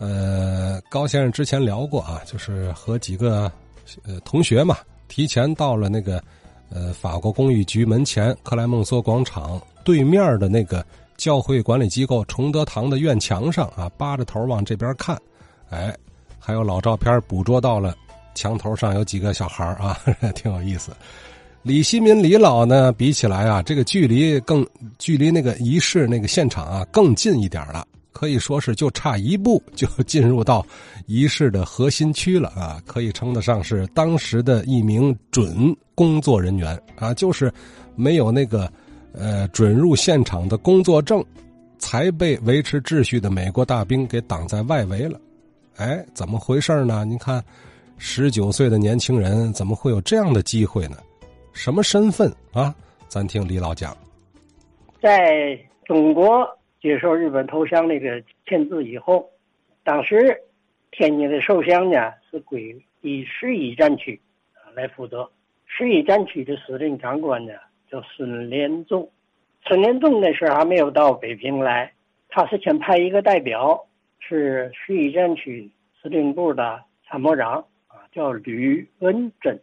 呃，高先生之前聊过啊，就是和几个呃同学嘛，提前到了那个呃法国公寓局门前克莱孟梭广场对面的那个教会管理机构崇德堂的院墙上啊，扒着头往这边看，哎，还有老照片捕捉到了墙头上有几个小孩啊，挺有意思。李希民李老呢，比起来啊，这个距离更距离那个仪式那个现场啊更近一点了。可以说是就差一步 就进入到仪式的核心区了啊！可以称得上是当时的一名准工作人员啊，就是没有那个呃准入现场的工作证，才被维持秩序的美国大兵给挡在外围了。哎，怎么回事呢？您看，十九岁的年轻人怎么会有这样的机会呢？什么身份啊？咱听李老讲，在中国。接受日本投降那个签字以后，当时天津的受降呢是归第十一战区来负责。十一战区的司令长官呢叫孙连仲。孙连仲那时候还没有到北平来，他是先派一个代表，是十一战区司令部的参谋长啊，叫吕文珍，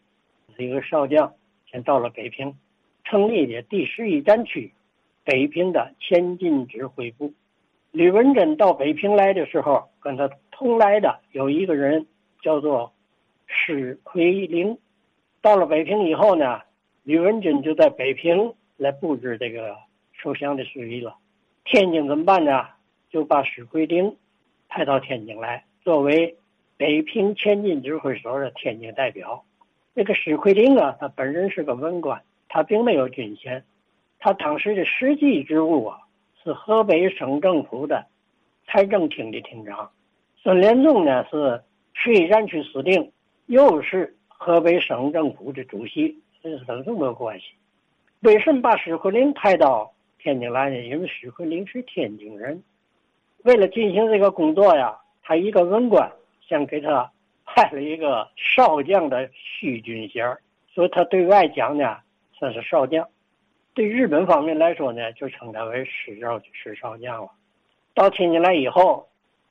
是一个少将，先到了北平，成立的第十一战区。北平的前进指挥部，吕文贞到北平来的时候，跟他同来的有一个人叫做施奎林。到了北平以后呢，吕文贞就在北平来布置这个首相的事宜了。天津怎么办呢？就把施奎林派到天津来，作为北平前进指挥所的天津代表。那个施奎林啊，他本人是个文官，他并没有军衔。他当时的实际职务啊，是河北省政府的财政厅的厅长。孙连仲呢是十一战区司令，又是河北省政府的主席，这是这么个关系。为什么把史奎林派到天津来呢？因为史奎林是天津人。为了进行这个工作呀，他一个文官想给他派了一个少将的虚军衔所以他对外讲呢，算是少将。对日本方面来说呢，就称他为师少师少将了。到天津来以后，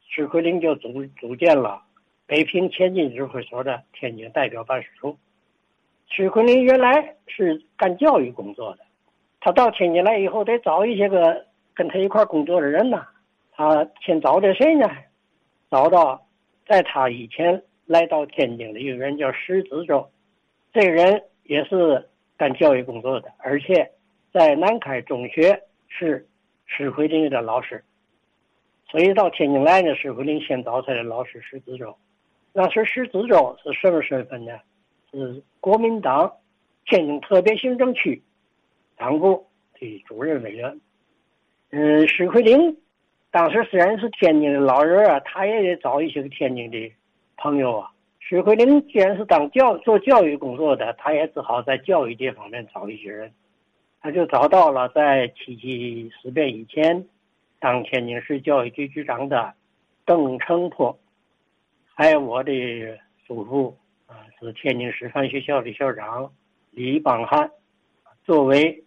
史奎林就组组建了北平前进指挥所的天津代表办事处。史奎林原来是干教育工作的，他到天津来以后，得找一些个跟他一块工作的人呐。他先找的谁呢？找到在他以前来到天津的一个人叫石子洲，这个人也是干教育工作的，而且。在南开中学是史奎林的老师，所以到天津来呢，史奎林先找他的老师石子洲。那时石子洲是什么身份呢？是国民党天津特别行政区党部的主任委员。嗯，史奎林当时虽然是天津的老人啊，他也得找一些个天津的朋友啊。史奎林既然是当教做教育工作的，他也只好在教育这方面找一些人。他就找到了在七七事变以前当天津市教育局局长的邓成波，还有我的祖父啊是天津师范学校的校长李邦汉，作为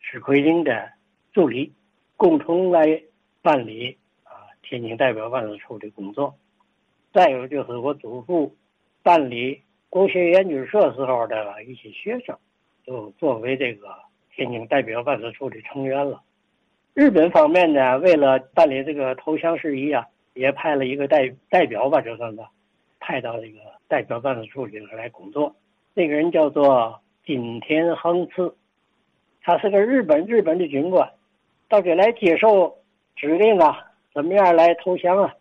史奎林的助理，共同来办理啊天津代表办事处的工作。再有就是我祖父办理国学研究社时候的一些学生，就作为这个。天津代表办事处的成员了。日本方面呢，为了办理这个投降事宜啊，也派了一个代代表吧，就算是派到这个代表办事处里头来工作。那个人叫做金田恒次，他是个日本日本的军官，到这来接受指令啊，怎么样来投降啊，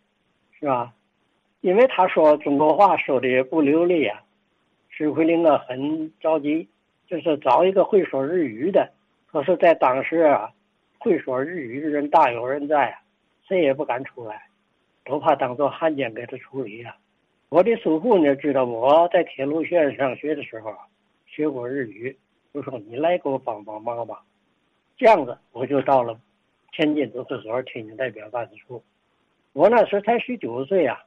是吧？因为他说中国话说的也不流利啊，指挥令啊很着急。就是找一个会说日语的，可是，在当时啊，会说日语的人大有人在啊，谁也不敢出来，都怕当做汉奸给他处理啊。我的叔父呢，知道我在铁路学院上学的时候学过日语，就说你来给我帮帮忙吧。这样子，我就到了天津指挥所天津代表办事处。我那时才十九岁啊，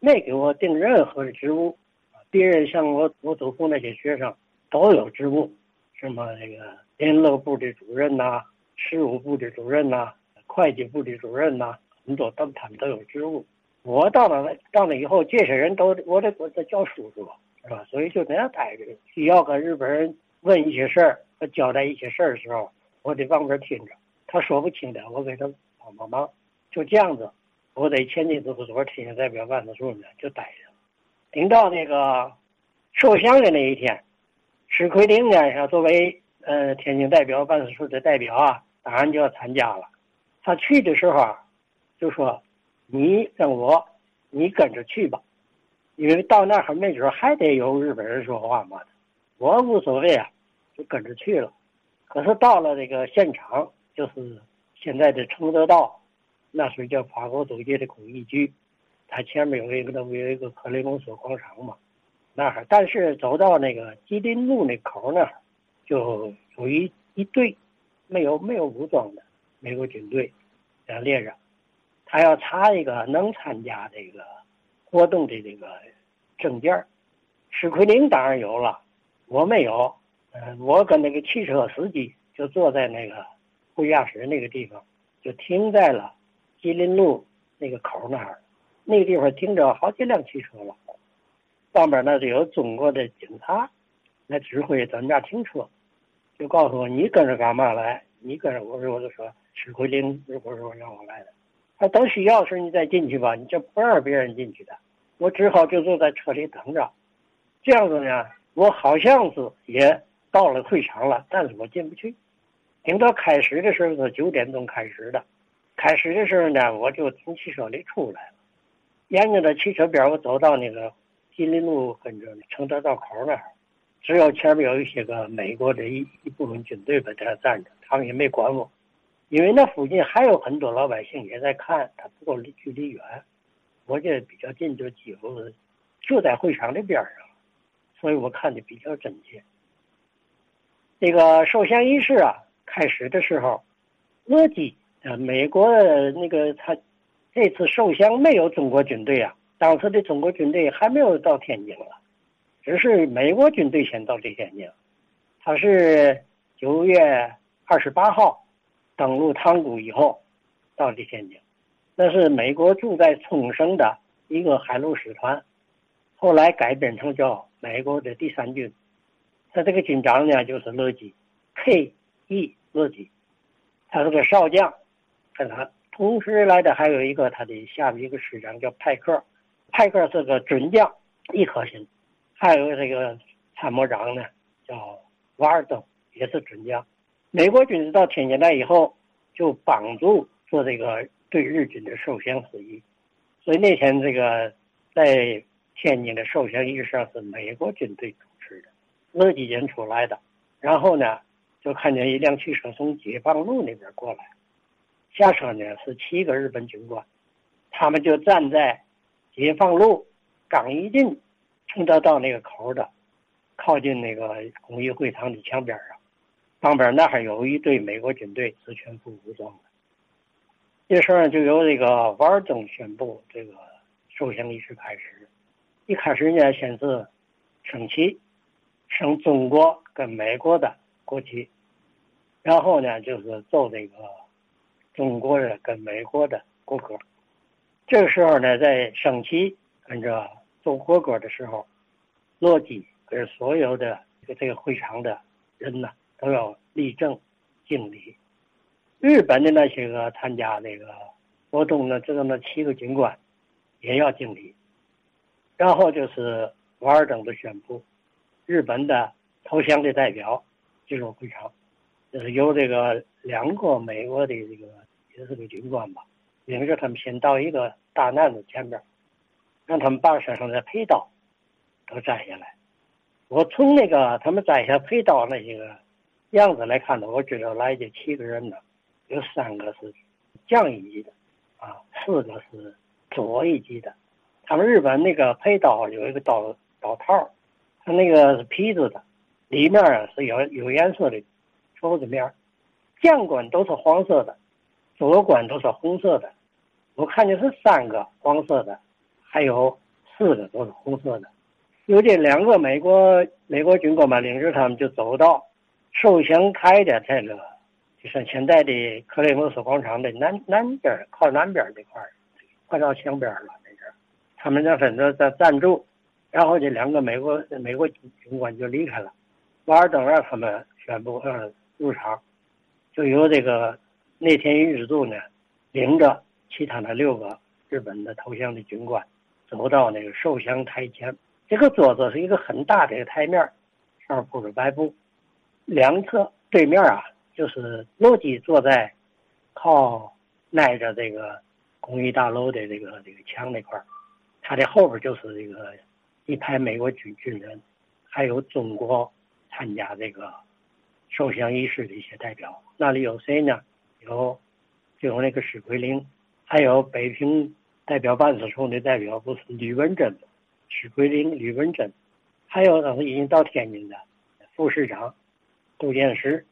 没给我定任何的职务。别人像我我祖父那些学生。都有职务，什么那个联络部的主任呐，事务部的主任呐，会计部的主任呐，很多都他们都有职务。我到了到了以后，这些人都我得我得叫叔叔，是吧？所以就那样待着。需要跟日本人问一些事儿和交代一些事儿的时候，我得旁边听着。他说不清的，我给他帮帮忙。就这样子，我在天津都是多天津代表办事处呢，就待着。等到那个受降的那一天，石奎林呢，作为呃天津代表办事处的代表啊，当然就要参加了。他去的时候，就说。你跟我，你跟着去吧，因为到那儿没准还得有日本人说话嘛。我无所谓啊，就跟着去了。可是到了这个现场，就是现在的承德道，那时候叫法国租界的工艺局，它前面有一个那不有一个克雷蒙索广场嘛？那儿，但是走到那个吉林路那口那儿，就有一一队没有没有武装的美国军队在列着。他要查一个能参加这个活动的这个证件史奎林当然有了，我没有。嗯，我跟那个汽车司机就坐在那个副驾驶那个地方，就停在了吉林路那个口那儿。那个地方停着好几辆汽车了，上边那就有中国的警察来指挥咱家停车，就告诉我你跟着干嘛来？你跟着我说我就说石奎林如果说让我来的。他等需要时你再进去吧，你这不让别人进去的。我只好就坐在车里等着。这样子呢，我好像是也到了会场了，但是我进不去。等到开始的时候是九点钟开始的，开始的时候呢，我就从汽车里出来了，沿着那汽车边我走到那个吉林路跟着承德道口那儿，只有前面有一些个美国的一一部分军队在那站着，他们也没管我。因为那附近还有很多老百姓也在看，他不过离距离远，我这比较近，就几乎就在会场的边上，所以我看的比较真切。那个受降仪式啊，开始的时候，乐基呃，美国那个他这次受降没有中国军队啊，当时的中国军队还没有到天津了，只是美国军队先到的天津，他是九月二十八号。登陆塘沽以后，到的天津，那是美国驻在冲绳的一个海陆使团，后来改编成叫美国的第三军。他这个军长呢，就是乐基，K.E. 乐基，他是个少将。跟他同时来的还有一个他的下面一个师长叫派克，派克是个准将，一颗星。还有这个参谋长呢，叫瓦尔登，也是准将。美国军到天津来以后，就帮助做这个对日军的受降事宜，所以那天这个在天津的受降仪式上是美国军队主持的，乐基人出来的。然后呢，就看见一辆汽车从解放路那边过来，下车呢是七个日本军官，他们就站在解放路刚一进承德道那个口的，靠近那个工艺会堂的墙边上。旁边那还有一队美国军队是全副武装的。这时候就由这个瓦尔登宣布这个受降仪式开始。一开始呢，先是升旗，升中国跟美国的国旗，然后呢就是奏这个中国的跟美国的国歌。这个时候呢，在升旗跟着奏国歌的时候，落基跟所有的这个会场的人呢。都要立正敬礼。日本的那些个参加那个活动的，这个那七个军官也要敬礼。然后就是瓦尔登的宣布，日本的投降的代表进入会场，就是由这个两个美国的这个也是个军官吧，领着他们先到一个大男子前边，让他们把身上的佩刀都摘下来。我从那个他们摘下佩刀那些个。样子来看呢，我知道来这七个人呢，有三个是将一级的，啊，四个是佐一级的。他们日本那个佩刀有一个刀刀套，它那个是皮子的，里面啊是有有颜色的绸子面。将官都是黄色的，左管都是红色的。我看见是三个黄色的，还有四个都是红色的。有这两个美国美国军官嘛，领着他们就走到。受降开的这个，就是现在的克雷蒙斯广场的南南边靠南边这块快到墙边了那阵他们在分的在赞助，然后这两个美国美国军官就离开了，瓦尔登让他们宣布呃入场，就由这个内田英之助呢领着其他的六个日本的投降的军官走到那个受降台前，这个桌子是一个很大的一个台面，上面铺着白布，两侧对面啊就是落基坐在靠挨着这个。公寓大楼的这个这个墙那块儿，它的后边就是这个一排美国军军人，还有中国参加这个受降仪式的一些代表。那里有谁呢？有就有那个史奎林，还有北平代表办事处的代表不是吕文珍，史奎林、吕文珍，还有当时已经到天津的副市长杜建时，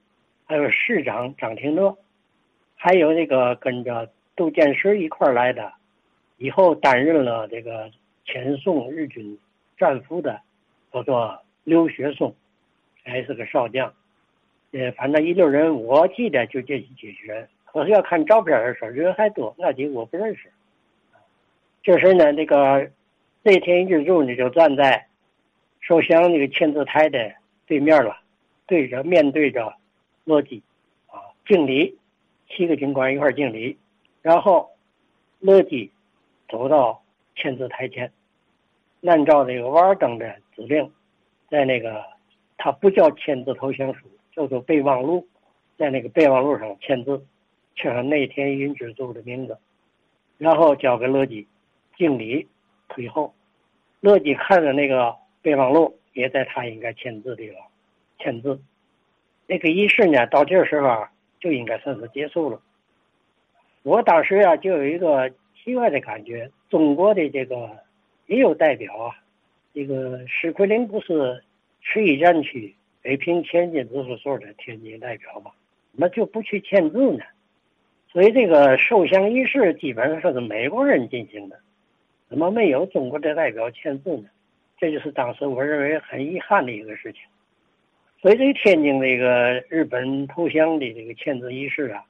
还有市长张廷乐，还有那个跟着。杜建石一块来的，以后担任了这个遣送日军战俘的，叫做刘学松，还是个少将。呃，反正一溜人，我记得就这几个人。可是要看照片的时候，人还多，那几个我不认识。这时呢，那个那天一日柱呢，就站在受降那个签字台的对面了，对着面对着洛基，啊，敬礼，七个军官一块敬礼。然后，乐基走到签字台前，按照这个瓦尔登的指令，在那个他不叫签字投降书，叫做备忘录，在那个备忘录上签字，签上内田英之助的名字，然后交给乐基，敬礼，退后。乐基看着那个备忘录，也在他应该签字的地方签字。那个仪式呢，到这时候啊就应该算是结束了。我当时啊，就有一个奇怪的感觉。中国的这个也有代表啊，这个史奎林不是十一战区北平天津指挥所的天津代表吧，怎么就不去签字呢？所以这个受降仪式基本上是美国人进行的，怎么没有中国的代表签字呢？这就是当时我认为很遗憾的一个事情。所以这个天津这个日本投降的这个签字仪式啊。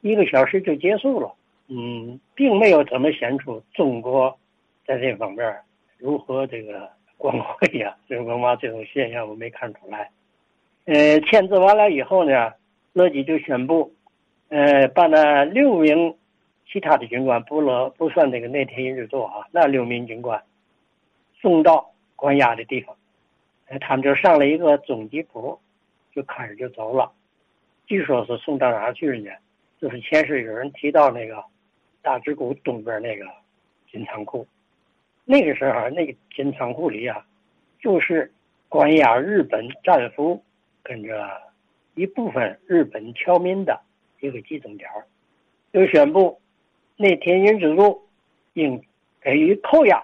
一个小时就结束了，嗯，并没有怎么显出中国在这方面如何这个光辉呀，这文化这种现象我没看出来。呃，签字完了以后呢，乐基就宣布，呃，把那六名其他的军官不了不算那个内田英之助啊，那六名军官送到关押的地方，呃，他们就上了一个总机铺，就开始就走了，据说是送到哪去呢？就是前世有人提到那个大直谷东边那个金仓库，那个时候那个金仓库里啊，就是关押日本战俘跟着一部分日本侨民的一个集中点就宣布内田英之助应给予扣押。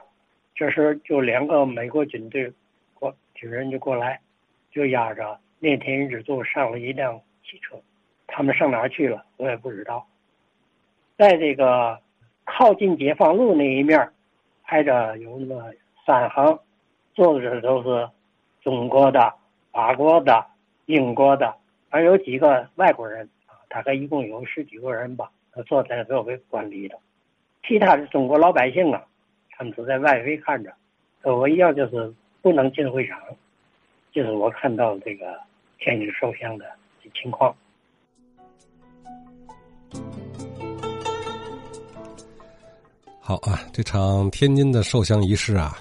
这时就两个美国军队过军人就过来，就押着内田英之助上了一辆汽车。他们上哪儿去了？我也不知道。在这个靠近解放路那一面，挨着有那么三行，坐着都是中国的、法国的、英国的，还有几个外国人啊，大概一共有十几个人吧，坐在作为观礼的。其他的中国老百姓啊，他们都在外围看着，和我一样，就是不能进会场。就是我看到这个天津首相的情况。好啊，这场天津的受降仪式啊，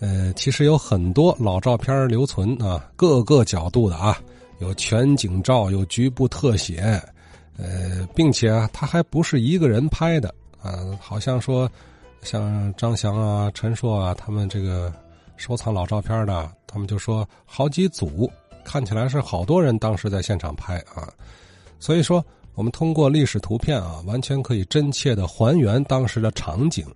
呃，其实有很多老照片留存啊，各个角度的啊，有全景照，有局部特写，呃，并且啊，他还不是一个人拍的啊，好像说像张翔啊、陈硕啊，他们这个收藏老照片的，他们就说好几组，看起来是好多人当时在现场拍啊，所以说。我们通过历史图片啊，完全可以真切的还原当时的场景，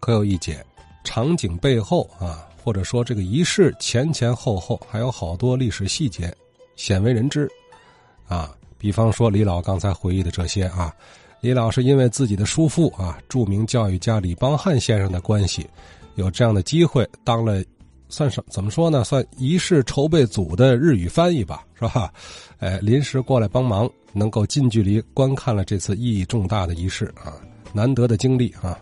可有一解。场景背后啊，或者说这个仪式前前后后，还有好多历史细节鲜为人知啊。比方说李老刚才回忆的这些啊，李老是因为自己的叔父啊，著名教育家李邦汉先生的关系，有这样的机会当了。算是怎么说呢？算仪式筹备组的日语翻译吧，是吧？哎，临时过来帮忙，能够近距离观看了这次意义重大的仪式啊，难得的经历啊。